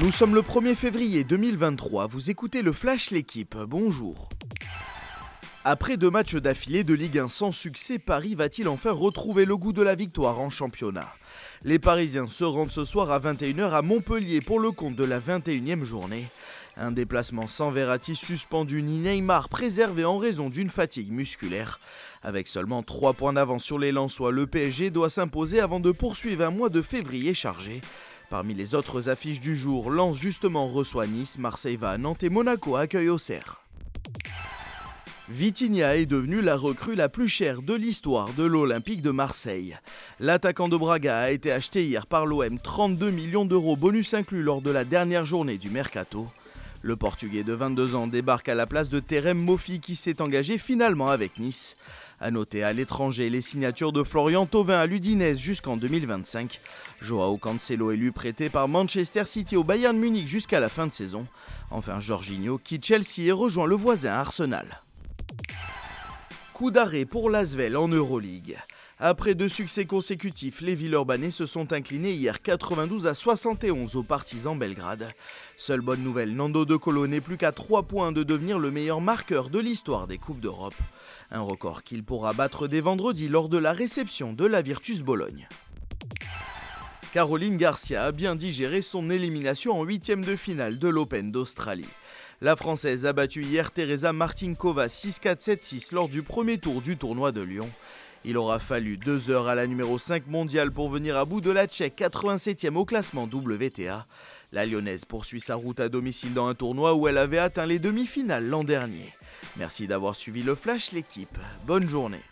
Nous sommes le 1er février 2023, vous écoutez le Flash L'équipe, bonjour. Après deux matchs d'affilée de Ligue 1 sans succès, Paris va-t-il enfin retrouver le goût de la victoire en championnat? Les Parisiens se rendent ce soir à 21h à Montpellier pour le compte de la 21e journée. Un déplacement sans Verratti suspendu ni Neymar préservé en raison d'une fatigue musculaire. Avec seulement 3 points d'avance sur les Lensois, le PSG doit s'imposer avant de poursuivre un mois de février chargé. Parmi les autres affiches du jour, Lens justement reçoit Nice, Marseille va à Nantes et Monaco accueille Auxerre. Vitinha est devenu la recrue la plus chère de l'histoire de l'Olympique de Marseille. L'attaquant de Braga a été acheté hier par l'OM 32 millions d'euros bonus inclus lors de la dernière journée du mercato. Le Portugais de 22 ans débarque à la place de Terem Mofi qui s'est engagé finalement avec Nice. A noter à l'étranger les signatures de Florian Thauvin à l'Udinese jusqu'en 2025. Joao Cancelo lui prêté par Manchester City au Bayern Munich jusqu'à la fin de saison. Enfin Jorginho quitte Chelsea et rejoint le voisin Arsenal. Coup d'arrêt pour l'Asvel en Euroleague. Après deux succès consécutifs, les Villeurbanais se sont inclinés hier 92 à 71 aux partisans Belgrade. Seule bonne nouvelle, Nando De Colo n'est plus qu'à 3 points de devenir le meilleur marqueur de l'histoire des Coupes d'Europe. Un record qu'il pourra battre dès vendredi lors de la réception de la Virtus Bologne. Caroline Garcia a bien digéré son élimination en huitième de finale de l'Open d'Australie. La Française a battu hier Teresa Martinkova 6-4-7-6 lors du premier tour du tournoi de Lyon. Il aura fallu deux heures à la numéro 5 mondiale pour venir à bout de la Tchèque 87e au classement WTA. La Lyonnaise poursuit sa route à domicile dans un tournoi où elle avait atteint les demi-finales l'an dernier. Merci d'avoir suivi le Flash l'équipe. Bonne journée.